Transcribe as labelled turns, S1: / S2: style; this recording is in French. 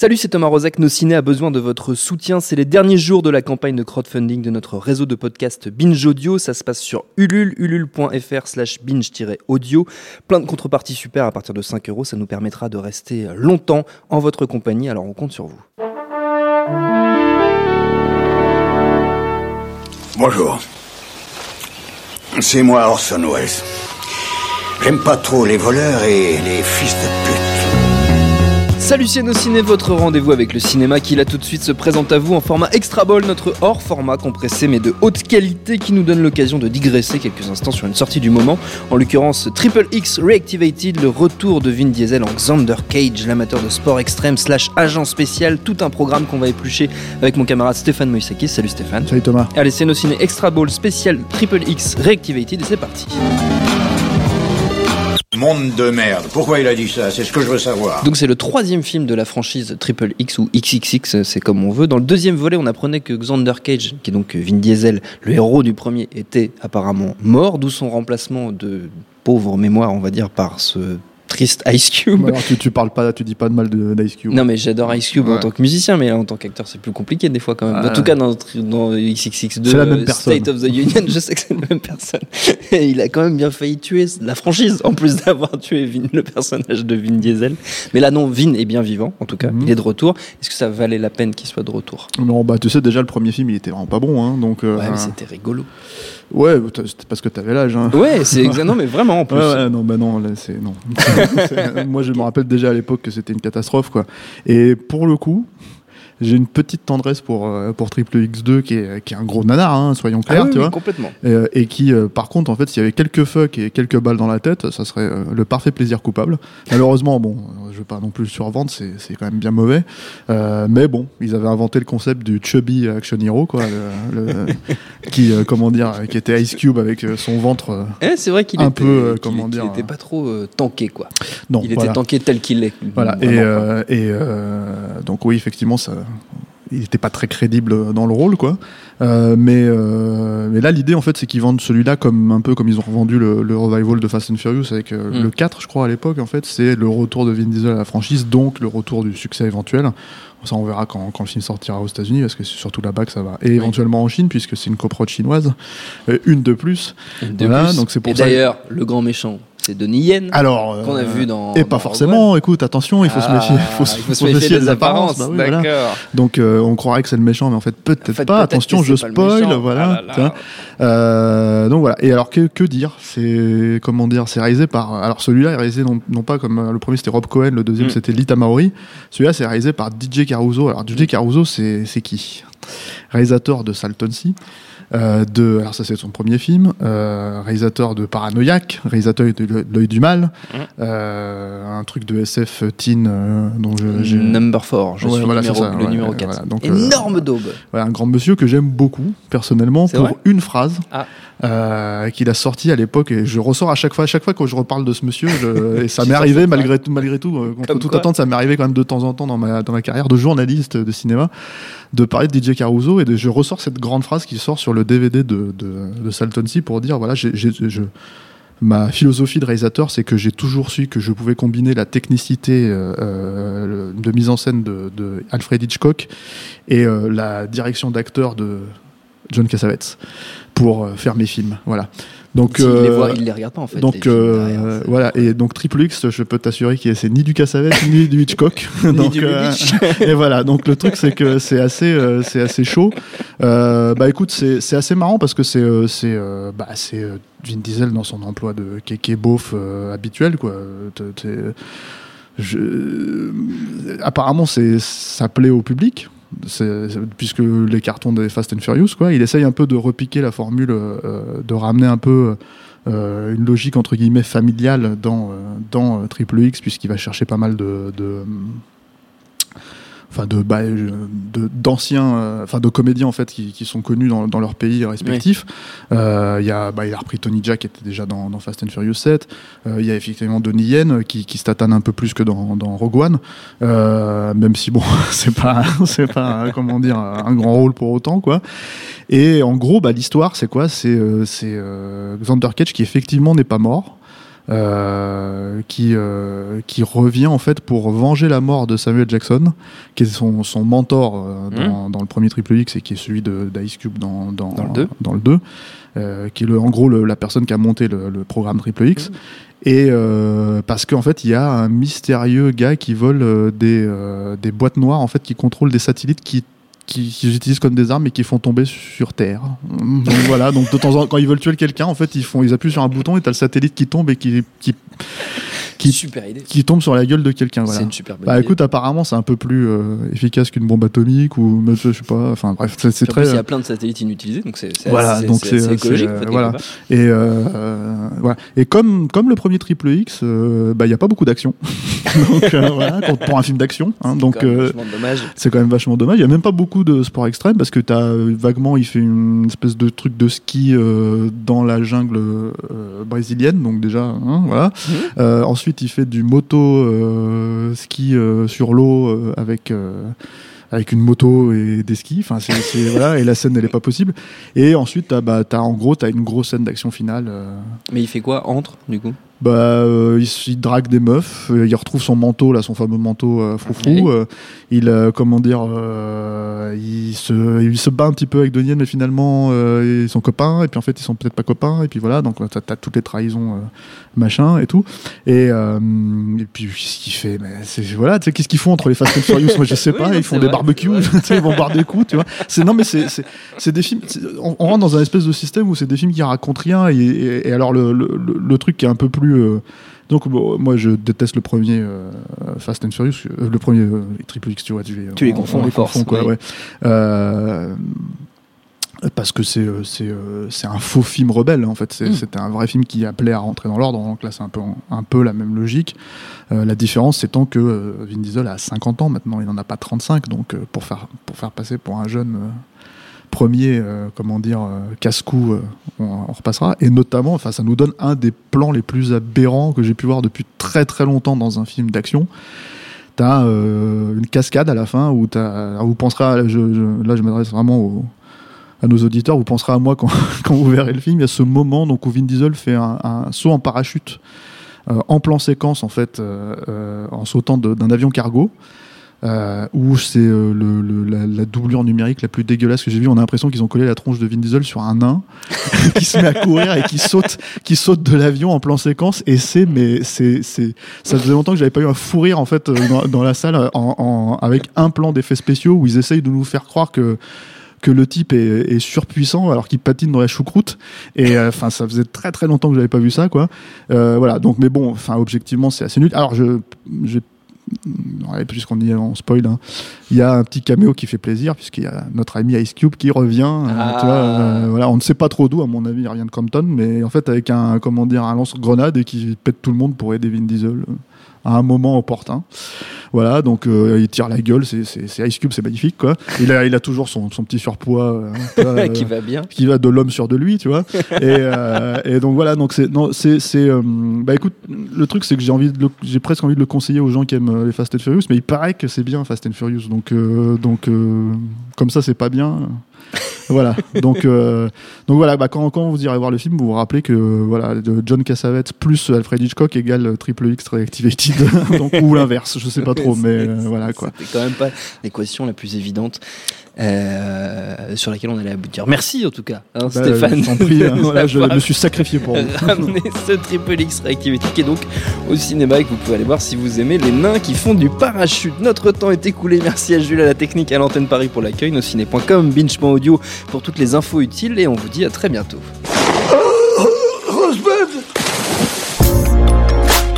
S1: Salut, c'est Thomas Rozek. Nos ciné a besoin de votre soutien. C'est les derniers jours de la campagne de crowdfunding de notre réseau de podcast Binge Audio. Ça se passe sur ulule, ulule.fr slash binge-audio. Plein de contreparties super à partir de 5 euros. Ça nous permettra de rester longtemps en votre compagnie. Alors on compte sur vous.
S2: Bonjour. C'est moi Orson Welles. J'aime pas trop les voleurs et les fils de pute.
S1: Salut Ciné, votre rendez-vous avec le cinéma qui là tout de suite se présente à vous en format extra ball, notre hors format compressé mais de haute qualité qui nous donne l'occasion de digresser quelques instants sur une sortie du moment, en l'occurrence Triple X Reactivated, le retour de Vin Diesel en Xander Cage, l'amateur de sport extrême slash agent spécial, tout un programme qu'on va éplucher avec mon camarade Stéphane Moïsakis. Salut Stéphane.
S3: Salut Thomas.
S1: Allez, Ciné extra ball spécial Triple X Reactivated et c'est parti.
S2: Monde de merde. Pourquoi il a dit ça? C'est ce que je veux savoir.
S1: Donc c'est le troisième film de la franchise Triple X ou XXX, c'est comme on veut. Dans le deuxième volet, on apprenait que Xander Cage, qui est donc Vin Diesel, le héros du premier, était apparemment mort, d'où son remplacement de pauvre mémoire, on va dire, par ce triste Ice Cube.
S3: alors, tu, tu, parles pas, tu dis pas de mal d'Ice Cube.
S1: Non, mais j'adore Ice Cube en tant que musicien, mais en tant qu'acteur, c'est plus compliqué des fois quand même. En tout cas, dans, dans XXX2,
S3: la même personne.
S1: State of the Union, je sais que c'est la même personne. Et il a quand même bien failli tuer la franchise, en plus d'avoir tué Vin, le personnage de Vin Diesel. Mais là, non, Vin est bien vivant, en tout cas,
S3: Mhm.
S1: il est de retour. Est-ce que ça valait la peine qu'il soit de retour?
S3: Non, bah tu sais déjà le premier film il était vraiment pas bon, hein, donc. euh,
S1: Ouais, mais c'était rigolo.
S3: Ouais, c'était parce que t'avais l'âge. Hein.
S1: Ouais, c'est exactement, mais vraiment en plus.
S3: Ouais, ouais, non, bah non, là c'est non. Moi je me rappelle déjà à l'époque que c'était une catastrophe quoi. Et pour le coup, j'ai une petite tendresse pour euh, pour Triple X2 qui est qui est un gros nanar, hein, soyons
S1: Ah
S3: clairs,
S1: oui,
S3: tu
S1: oui,
S3: vois.
S1: complètement.
S3: Et, euh, et qui, euh, par contre, en fait, s'il y avait quelques fucks et quelques balles dans la tête, ça serait le parfait plaisir coupable. Malheureusement, bon, je vais pas non plus le survendre, c'est c'est quand même bien mauvais. Euh, mais bon, ils avaient inventé le concept du chubby action hero, quoi, le, le- qui, comment dire, qui était Ice Cube avec son ventre.
S1: Eh, c'est vrai qu'il
S3: Un
S1: était,
S3: peu, comment dire,
S1: était
S3: euh,
S1: pas trop euh, tanké, quoi.
S3: non,
S1: il
S3: voilà.
S1: était tanké tel qu'il est.
S3: Voilà.
S1: Vraiment,
S3: Et, euh, donc oui, effectivement, ça, il n'était pas très crédible dans le rôle, quoi. Euh, mais, euh, mais là, l'idée, en fait, c'est qu'ils vendent celui-là comme un peu comme ils ont vendu le, le revival de Fast and Furious avec euh,
S1: Mm.
S3: le 4, je crois, à l'époque. En fait, c'est le retour de Vin Diesel à la franchise, donc le retour du succès éventuel. Ça, on verra quand, quand le film sortira aux États-Unis, parce que c'est surtout là-bas que ça va. Et éventuellement en Chine, puisque c'est une coprode chinoise, une de plus.
S1: Une de
S3: voilà,
S1: plus.
S3: donc c'est pour
S1: Et d'ailleurs, le grand méchant, c'est Denis Yen.
S3: Alors, euh,
S1: Qu'on a vu dans-
S3: et pas forcément. Écoute, attention, il faut se
S1: Ah,
S3: méfier. Faut, se-
S1: il faut se méfier des apparences.
S3: Bah oui, voilà.
S1: D'accord.
S3: Donc euh, on croirait que c'est le méchant, mais en fait peut-être
S1: En fait,
S3: pas. Attention, je spoil, voilà.
S1: Ah là là.
S3: Euh, donc voilà. Et alors que, que dire? C'est comment dire? C'est réalisé par. Alors celui-là est réalisé non, non pas comme euh, le premier c'était Rob Cohen, le deuxième
S1: Mm.
S3: c'était Lita Maori. Celui-là c'est réalisé par DJ Caruso. Alors DJ Caruso c'est c'est qui? Réalisateur de Salton Sea. Euh, de, alors ça c'est son premier film, euh, réalisateur de Paranoïaque, réalisateur de L'œil- du mal,
S1: Mhm.
S3: euh, un truc de SF teen euh, dont je, j'ai-
S1: Number 4, je
S3: Ouais,
S1: suis
S3: voilà,
S1: numéro-
S3: ça,
S1: le
S3: ouais,
S1: numéro
S3: ouais,
S1: 4.
S3: voilà. Donc, euh,
S1: Énorme daube.
S3: voilà, un grand monsieur que j'aime beaucoup personnellement
S1: C'est
S3: pour une phrase
S1: Ah.
S3: euh, qu'il a sorti à l'époque et je ressors à chaque fois à chaque fois quand je reparle de ce monsieur je- et ça m'est arrivé malgré tout malgré tout euh, contre
S1: Comme
S3: toute attente ça m'est arrivé quand même de temps en temps dans ma dans ma carrière de journaliste de cinéma de parler de DJ Caruso et de, je ressors cette grande phrase qui sort sur le DVD de de, de Salton Sea pour dire voilà j'ai- je Ma philosophie de réalisateur, c'est que j'ai toujours su que je pouvais combiner la technicité euh, euh, de mise en scène de, de Alfred Hitchcock et euh, la direction d'acteur de John Cassavetes pour euh, faire mes films. Voilà. Donc,
S1: S'il les
S3: euh,
S1: voit, il les regarde pas en fait.
S3: donc euh, voilà. Et donc Triple X, je peux t'assurer que c'est ni du Cassavetes ni du Hitchcock. donc,
S1: du
S3: euh, et voilà. Donc le truc c'est que c'est assez, c'est assez chaud. Bah écoute, c'est assez marrant parce que c'est c'est bah c'est Vin Diesel dans son emploi de kéké beauf habituel quoi. Je... Apparemment, c'est ça plaît au public. Puisque les cartons des Fast and Furious, quoi, il essaye un peu de repiquer la formule, euh, de ramener un peu euh, une logique entre guillemets familiale dans, euh, dans Triple X, puisqu'il va chercher pas mal de enfin de bah, euh, de- d'anciens euh, enfin de comédiens en fait qui, qui sont connus dans, dans leur pays respectifs Euh, il y a bah, il a repris Tony Jack qui était déjà dans, dans Fast and Furious 7 Euh, il y a effectivement Donnie Yen euh, qui, qui se tatane un peu plus que dans, dans Rogue One. Euh, même si bon c'est pas c'est pas euh, comment dire un grand rôle pour autant quoi. Et en gros bah l'histoire c'est quoi? C'est euh, c'est euh, Xander Cage qui effectivement n'est pas mort euh, qui, euh, qui revient en fait pour venger la mort de Samuel Jackson, qui est son, son mentor euh, dans, dans le premier Triple X et qui est celui d'Ice Cube dans, dans,
S1: Dans le deux.
S3: dans le 2, euh, qui est le, en gros le- la personne qui a monté le, le programme Triple X. Et euh, parce qu'en fait, il y a un mystérieux gars qui vole euh, des, euh, des boîtes noires en fait qui contrôlent des satellites qui qui, qu'ils utilisent comme des armes et qui font tomber sur Terre. Donc voilà, donc de temps en temps, quand ils veulent tuer quelqu'un, en fait, ils font, appuient sur un bouton et t'as le satellite qui tombe et qui, qui, qui,
S1: Super idée.
S3: qui tombe sur la gueule de quelqu'un. Voilà.
S1: C'est une super bonne
S3: Bah
S1: idée.
S3: écoute, apparemment, c'est un peu plus euh, efficace qu'une bombe atomique ou je sais pas. Enfin bref, c'est très.
S1: plus, il y a plein de satellites inutilisés, donc c'est
S3: Voilà, donc
S1: c'est écologique. en fait,
S3: euh, voilà.
S1: part.
S3: Et euh, euh, voilà. Et comme comme le premier Triple X, euh, bah il y a pas beaucoup d'action. donc euh, voilà, pour- un film d'action. hein, donc euh, c'est quand même vachement dommage. Il y a même pas beaucoup de sport extrême parce que t'as euh, vaguement il fait une espèce de truc de ski euh, dans la jungle euh, brésilienne. Donc déjà, hein, voilà.
S1: Mhm.
S3: Euh, ensuite, il fait du moto euh, ski euh, sur l'eau euh, avec avec une moto et des skis. Enfin, voilà. Et la scène, elle est pas possible. Et ensuite, bah, t'as en gros, t'as une grosse scène d'action finale.
S1: Mais il fait quoi entre, du coup?
S3: Bah, euh, il, il drague des meufs, euh, il retrouve son manteau, là, son fameux manteau euh, froufrou.
S1: Oui.
S3: euh, il, euh, comment dire, euh, il, se, il se bat un petit peu avec Donnie, mais finalement, euh, ils sont copains, et puis en fait, ils sont peut-être pas copains, et puis voilà, donc t'as as toutes les trahisons, euh, machin, et tout. Et, euh, et puis, qu'est-ce qu'il fait mais c'est, Voilà, tu sais, qu'est-ce qu'ils font entre les Fast and Furious? Moi, je sais
S1: Oui,
S3: pas,
S1: non,
S3: ils font des
S1: vrai,
S3: barbecues, ils vont boire des coups, tu vois. C'est, non, mais c'est, c'est, c'est des films, on, on rentre dans un espèce de système où c'est des films qui racontent rien, et, et- et alors, le, le, le- le truc qui est un peu plus. Euh, donc bon, moi je déteste le premier euh, Fast and Furious, euh, le premier euh, Triple X, tu vois, tu les,
S1: Tu les
S3: on-
S1: confonds
S3: les
S1: force,
S3: quoi,
S1: oui.
S3: ouais. Parce que c'est c'est c'est un faux film rebelle en fait. C'est-
S1: Mm.
S3: C'était un vrai film qui appelait à rentrer dans l'ordre. Donc là c'est un peu un peu la même logique. La différence étant que Vin Diesel a 50 ans maintenant, il n'en a pas 35. Donc pour faire pour faire passer pour un jeune premier, euh, comment dire, euh, casse-cou, euh, on, repassera. Et notamment, enfin, ça nous donne un des plans les plus aberrants que j'ai pu voir depuis très très longtemps dans un film d'action. T'as une cascade à la fin où alors vous penserez, là je m'adresse vraiment à nos auditeurs, vous penserez à moi quand, vous verrez le film. Il y a ce moment donc où Vin Diesel fait un, saut en parachute en plan séquence en fait, en sautant d'un avion cargo. Euh, où c'est euh, la, la doublure numérique la plus dégueulasse que j'ai vue. On a l'impression qu'ils ont collé la tronche de Vin Diesel sur un nain qui se met à courir et qui saute, qui saute de l'avion en plan séquence. Et c'est, mais c'est, ça faisait longtemps que j'avais pas eu un fou rire en fait euh, dans, la salle avec un plan d'effets spéciaux où ils essayent de nous faire croire que que le type est, surpuissant alors qu'il patine dans la choucroute et enfin ça faisait très très longtemps que j'avais pas vu ça quoi voilà donc mais bon enfin objectivement c'est assez nul alors je j'ai puisqu'on y est en spoil, hein. il y a un petit caméo qui fait plaisir, puisqu'il y a notre ami Ice Cube qui revient. euh,
S1: Ah.
S3: tu vois, euh, voilà, on ne sait pas trop d'où, à mon avis, il rien de Compton, mais en fait, avec un, comment dire, un lance-grenade et qui pète tout le monde pour aider Vin Diesel à un moment opportun. Voilà, donc euh, il tire la gueule, c'est- Ice Cube, c'est magnifique, quoi. Il a, il a toujours son, son petit surpoids. euh, vois, euh,
S1: qui va bien.
S3: qui va de l'homme sur de lui, tu vois. et, euh, et donc voilà, donc c'est non, c'est c'est bah écoute, le truc c'est que j'ai envie de le- j'ai presque envie de le conseiller aux gens qui aiment les Fast and Furious, mais il paraît que c'est bien Fast and Furious, donc donc comme ça c'est pas bien. Voilà. Donc euh, donc voilà, bah, quand, quand vous irez voir le film, vous vous rappelez que voilà, de John Cassavetes plus Alfred Hitchcock égale Triple X Reactivated, donc ou l'inverse, je sais pas trop, mais euh, voilà quoi.
S1: C'était quand même pas l'équation la plus évidente euh, sur laquelle on allait aboutir. Merci en tout cas, hein,
S3: Bah,
S1: Stéphane.
S3: je prie, hein, voilà, je me suis sacrifié pour vous.
S1: ramené ce Triple X Reactivity qui est donc au cinéma et que vous pouvez aller voir si vous aimez les nains qui font du parachute. Notre temps est écoulé. Merci à Jules à la technique à l'antenne Paris pour l'accueil, nosciné.com, binge.audio pour toutes les infos utiles et on vous dit à très bientôt.